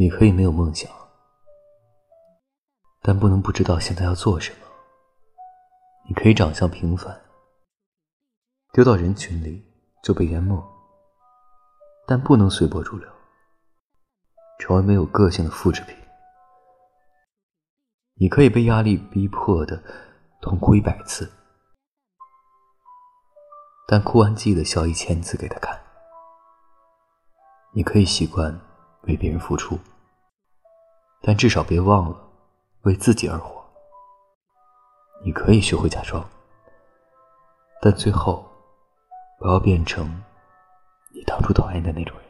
你可以没有梦想，但不能不知道现在要做什么。你可以长相平凡，丢到人群里就被淹没，但不能随波逐流，成为没有个性的复制品。你可以被压力逼迫的痛哭一百次，但哭完记得笑一千次给他看。你可以习惯为别人付出，但至少别忘了为自己而活。你可以学会假装，但最后不要变成你当初讨厌的那种人。